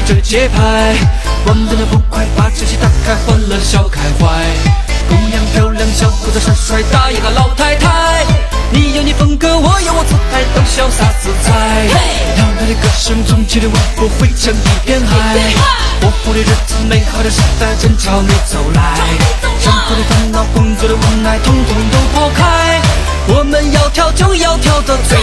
着节拍，我们的不快，把车戏打开，欢乐笑开怀。姑娘漂亮，小伙子帅帅，大爷和老太太，你有你风格，我有我姿态，都潇洒自在。嘹亮的歌声，纵起的舞步，汇成一片海。活泼的日子，美好的时代正朝你走来。生活的烦恼，工作的无奈，统统都抛开。我们要跳就要跳得最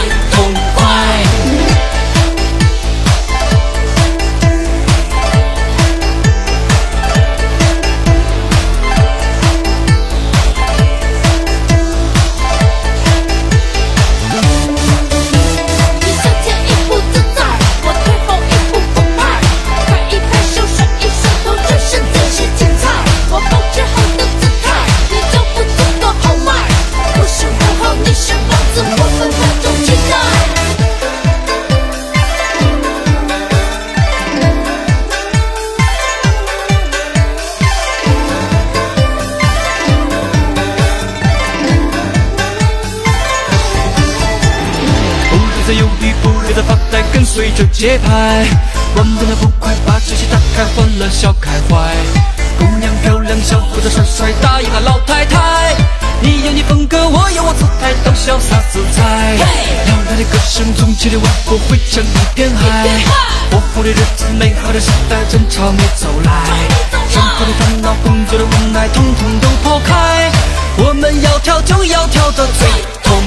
随着节拍。我们的不快，把这些打开，欢乐笑开怀。姑娘漂亮，小伙子帅帅，大爷和老太太，你有你风格，我有我姿态，都潇洒自在。嘹亮的歌声，纵起的舞步，汇成一片海。活泼的日子，美好的时代正朝你走来。生活的烦恼，工作的无奈，统统都抛开。我们要跳就要跳得最痛